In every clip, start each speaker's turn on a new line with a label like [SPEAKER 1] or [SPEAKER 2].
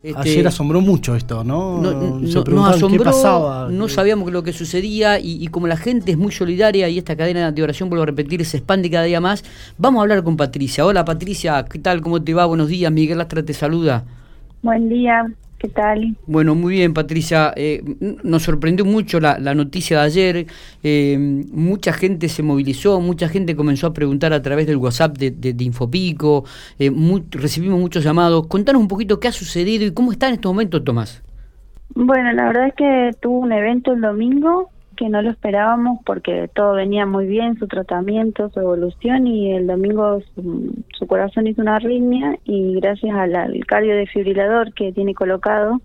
[SPEAKER 1] Este,
[SPEAKER 2] Ayer asombró mucho esto, ¿no?
[SPEAKER 1] no,
[SPEAKER 2] Se
[SPEAKER 1] no- nos asombró,
[SPEAKER 2] qué pasaba.
[SPEAKER 1] no sabíamos lo que sucedía y, y como la gente es muy solidaria y esta cadena de oración, vuelvo a repetir, se expande cada día más, vamos a hablar con Patricia. Hola Patricia, ¿qué tal? ¿Cómo te va? Buenos días, Miguel Lastra te saluda.
[SPEAKER 3] Buen día, ¿qué tal?
[SPEAKER 1] Bueno, muy bien Patricia, Eh, nos sorprendió mucho la, la noticia de ayer, Eh, mucha gente se movilizó, mucha gente comenzó a preguntar a través del WhatsApp de, de- de Infopico, eh, mu- recibimos muchos llamados. Contanos un poquito qué ha sucedido y cómo está en estos momentos Tomás.
[SPEAKER 3] Bueno, la verdad es que tuvo un evento el domingo que no lo esperábamos porque todo venía muy bien, su tratamiento, su evolución y el domingo su, su corazón hizo una arritmia y gracias al, al cardiodefibrilador que tiene colocado,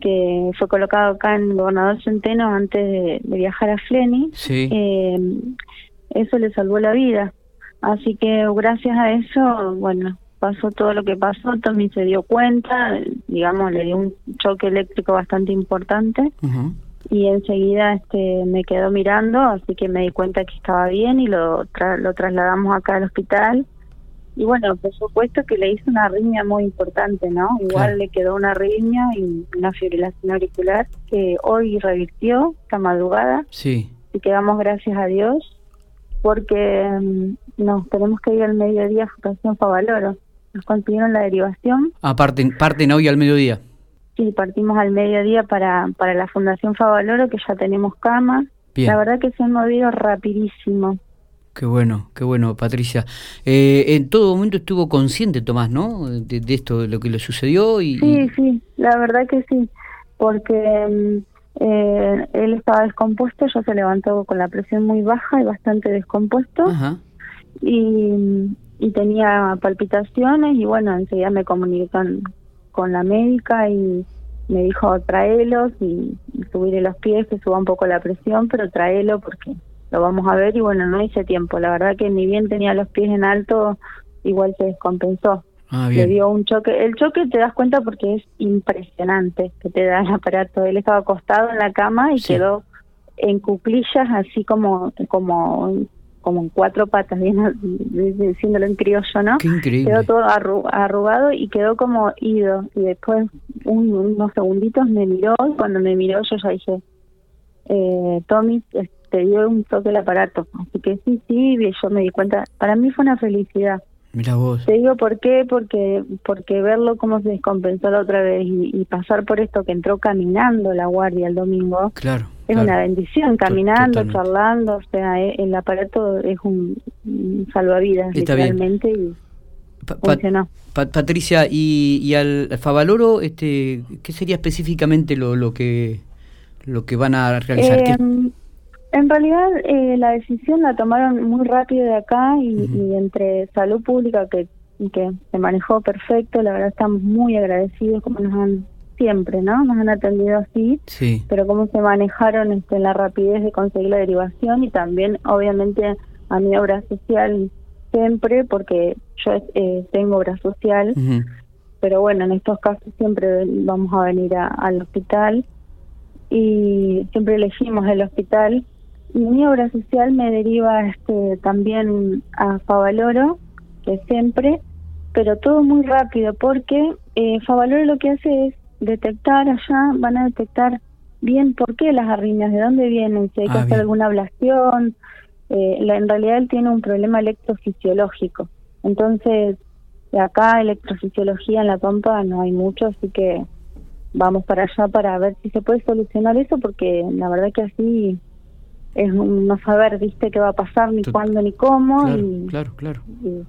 [SPEAKER 3] que fue colocado acá en Gobernador Centeno antes de, de viajar a Fleni,
[SPEAKER 1] Sí.
[SPEAKER 3] eh, eso le salvó la vida. Así que gracias a eso, bueno, pasó todo lo que pasó, Tommy se dio cuenta, digamos, le dio un choque eléctrico bastante importante. Y enseguida este me quedó mirando, así que me di cuenta que estaba bien y lo, tra- lo trasladamos acá al hospital. Y bueno, por supuesto que le hizo una arritmia muy importante, ¿no? Igual
[SPEAKER 1] Claro.
[SPEAKER 3] le quedó una arritmia y una fibrilación auricular que hoy revirtió esta madrugada
[SPEAKER 1] Sí.
[SPEAKER 3] y que damos gracias a Dios porque mm, nos tenemos que ir al mediodía a Fundación Favaloro. Nos consiguieron la derivación
[SPEAKER 1] Ah, parten, parten hoy al mediodía.
[SPEAKER 3] Y partimos al mediodía para, para la Fundación Favaloro que ya tenemos cama.
[SPEAKER 1] Bien.
[SPEAKER 3] La verdad que se han movido rapidísimo.
[SPEAKER 1] Qué bueno, qué bueno, Patricia. Eh, en todo momento estuvo consciente Tomás, ¿no? De, de esto, de lo que le sucedió y...
[SPEAKER 3] Sí, sí, la verdad que sí, porque mm, eh, él estaba descompuesto, ya se levantó con la presión muy baja y bastante descompuesto.
[SPEAKER 1] Ajá.
[SPEAKER 3] y, y tenía palpitaciones y bueno, enseguida me comuniqué con, con la médica y me dijo tráelos y, y subirle los pies, que suba un poco la presión, pero tráelo porque lo vamos a ver y bueno, no hice tiempo. La verdad que ni bien tenía los pies en alto, igual se descompensó.
[SPEAKER 1] Ah,
[SPEAKER 3] Le dio un choque. El choque te das cuenta porque es impresionante que te da el aparato. Él estaba acostado en la cama y
[SPEAKER 1] Sí.
[SPEAKER 3] quedó en cuclillas, así como como como en cuatro patas, bien diciéndolo en criollo, ¿no?
[SPEAKER 1] Qué increíble.
[SPEAKER 3] Quedó todo arru- arrugado y quedó como ido. Y después, un- unos segunditos, me miró. Y cuando me miró, yo ya dije, eh, Tommy, te dio un toque el aparato. Así que sí, sí, y yo me di cuenta. Para mí fue una felicidad.
[SPEAKER 1] Mira vos.
[SPEAKER 3] Te digo por qué, porque porque verlo cómo se descompensó la otra vez y, y pasar por esto que entró caminando la guardia el domingo,
[SPEAKER 1] Claro.
[SPEAKER 3] Es
[SPEAKER 1] claro.
[SPEAKER 3] una bendición, caminando,
[SPEAKER 1] totalmente.
[SPEAKER 3] charlando, o sea, eh, el aparato es un, un salvavidas
[SPEAKER 1] Está bien.
[SPEAKER 3] literalmente y
[SPEAKER 1] Pa- pa-
[SPEAKER 3] funcionó.
[SPEAKER 1] Pa- Patricia, y, y al Favaloro, este, ¿qué sería específicamente lo, lo que lo que van a realizar? ¿Qué-
[SPEAKER 3] Eh, en realidad eh, la decisión la tomaron muy rápido de acá y, y entre salud pública que, que se manejó perfecto, la verdad estamos muy agradecidos como nos han siempre, ¿no? Nos han atendido así,
[SPEAKER 1] Sí.
[SPEAKER 3] pero cómo se manejaron este, la rapidez de conseguir la derivación y también obviamente a mi obra social siempre porque yo eh, tengo obra social pero bueno, en estos casos siempre vamos a venir a- al hospital y siempre elegimos el hospital. Y mi obra social me deriva este también a Favaloro, que siempre, pero todo muy rápido, porque eh, Favaloro lo que hace es detectar allá, van a detectar bien por qué las arritmias, de dónde vienen, si hay que
[SPEAKER 1] Ah,
[SPEAKER 3] hacer
[SPEAKER 1] bien.
[SPEAKER 3] alguna ablación. Eh, la- en realidad él tiene un problema electrofisiológico. Entonces, de acá electrofisiología en la pampa no hay mucho, así que vamos para allá para ver si se puede solucionar eso, porque la verdad que así es un no saber, viste, qué va a pasar, ni
[SPEAKER 1] Tot-
[SPEAKER 3] cuándo, ni cómo.
[SPEAKER 1] Claro,
[SPEAKER 3] y,
[SPEAKER 1] claro, claro.
[SPEAKER 3] y-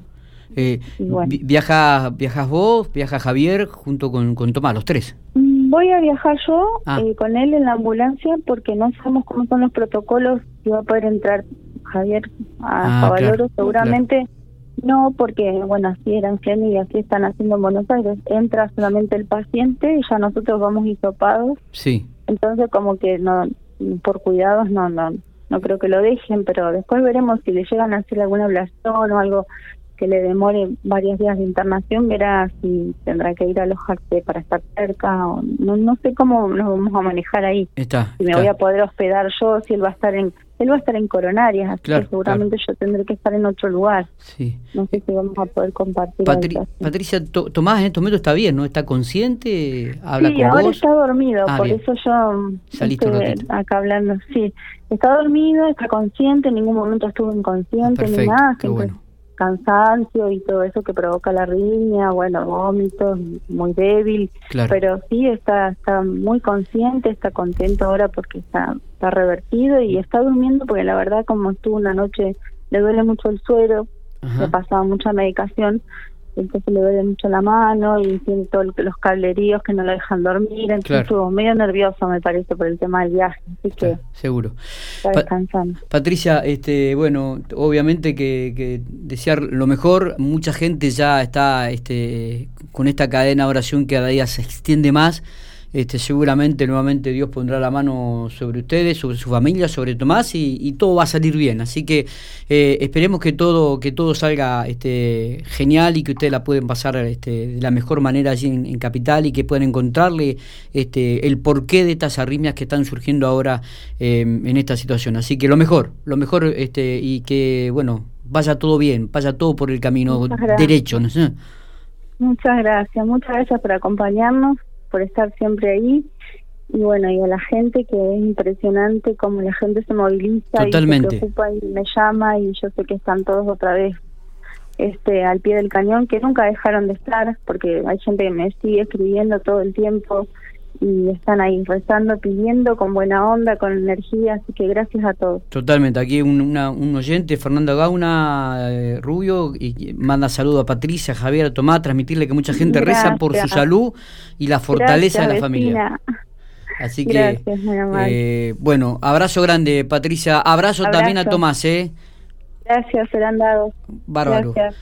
[SPEAKER 1] Eh,
[SPEAKER 3] bueno.
[SPEAKER 1] vi- viaja, ¿Viajas vos, viaja Javier junto con, con Tomás, los tres?
[SPEAKER 3] Mm, Voy a viajar yo
[SPEAKER 1] Ah.
[SPEAKER 3] eh, con él en la ambulancia porque no sabemos cómo son los protocolos, si va a poder entrar Javier a
[SPEAKER 1] Ah, claro,
[SPEAKER 3] seguramente no, porque bueno, así eran Fleni y así están haciendo en Buenos Aires, entra solamente el paciente y ya nosotros vamos hisopados,
[SPEAKER 1] Sí.
[SPEAKER 3] entonces como que no, por cuidados no, no, no creo que lo dejen, pero después veremos si le llegan a hacer alguna ablación o algo que le demore varios días de internación, verá si tendrá que ir a los Jacte para estar cerca o no, no sé cómo nos vamos a manejar ahí.
[SPEAKER 1] Está.
[SPEAKER 3] Si me
[SPEAKER 1] está.
[SPEAKER 3] voy a poder hospedar yo, si él va a estar en, él va a estar en Coronarias, así
[SPEAKER 1] Claro,
[SPEAKER 3] que seguramente yo tendré que estar en otro lugar.
[SPEAKER 1] Sí.
[SPEAKER 3] No sé si vamos a poder compartir.
[SPEAKER 1] Patri-. Patricia, To- Tomás en estos momentos está bien, ¿no? ¿Está consciente? ¿Habla
[SPEAKER 3] sí,
[SPEAKER 1] con
[SPEAKER 3] ahora
[SPEAKER 1] vos?
[SPEAKER 3] está dormido,
[SPEAKER 1] Ah,
[SPEAKER 3] por
[SPEAKER 1] bien.
[SPEAKER 3] eso yo
[SPEAKER 1] Saliste un
[SPEAKER 3] estoy acá hablando. Sí, está dormido, está consciente, en ningún momento estuvo inconsciente
[SPEAKER 1] Ah,
[SPEAKER 3] ni
[SPEAKER 1] perfecto,
[SPEAKER 3] nada,
[SPEAKER 1] qué bueno.
[SPEAKER 3] Cansancio y todo eso que provoca la riña, bueno, vómitos, muy débil,
[SPEAKER 1] Claro.
[SPEAKER 3] pero sí está está muy consciente, está contento ahora porque está está revertido y está durmiendo porque la verdad como estuvo una noche le duele mucho el suero,
[SPEAKER 1] Ajá.
[SPEAKER 3] le pasaba mucha medicación, entonces le duele mucho la mano y tiene todos los cableríos que no lo dejan dormir, entonces
[SPEAKER 1] Claro.
[SPEAKER 3] estuvo medio nervioso me parece por el tema del viaje, así que
[SPEAKER 1] seguro.
[SPEAKER 3] está
[SPEAKER 1] Pa-
[SPEAKER 3] descansando.
[SPEAKER 1] Patricia, este, bueno, obviamente que, que desear lo mejor. Mucha gente ya está este, con esta cadena de oración que cada día se extiende más. Este, seguramente nuevamente Dios pondrá la mano sobre ustedes, sobre su familia, sobre Tomás y, y todo va a salir bien. Así que eh, esperemos que todo que todo salga este, genial y que ustedes la pueden pasar este, de la mejor manera allí en, en Capital y que puedan encontrarle este, el porqué de estas arritmias que están surgiendo ahora eh, en esta situación. Así que lo mejor, lo mejor este, y que bueno vaya todo bien, vaya todo por el camino derecho. ¿no?
[SPEAKER 3] Muchas gracias, muchas gracias por acompañarnos, por estar siempre ahí. Y bueno, y a la gente que es impresionante cómo la gente se moviliza
[SPEAKER 1] Totalmente.
[SPEAKER 3] y se preocupa y me llama y yo sé que están todos otra vez este al pie del cañón, que nunca dejaron de estar, porque hay gente que me sigue escribiendo todo el tiempo y están ahí rezando, pidiendo con buena onda, con energía, así que gracias a todos.
[SPEAKER 1] Totalmente, aquí un, una- un oyente, Fernando Gauna, eh, Rubio, y, y manda saludo a Patricia, a Javier, a Tomás, transmitirle que mucha gente reza por su salud y la fortaleza de la familia. Así que,
[SPEAKER 3] Gracias,
[SPEAKER 1] eh, bueno, abrazo grande, Patricia. Abrazo, también a. Tomás, ¿eh?
[SPEAKER 3] Gracias, serán dados.
[SPEAKER 1] Bárbaro.
[SPEAKER 3] Gracias.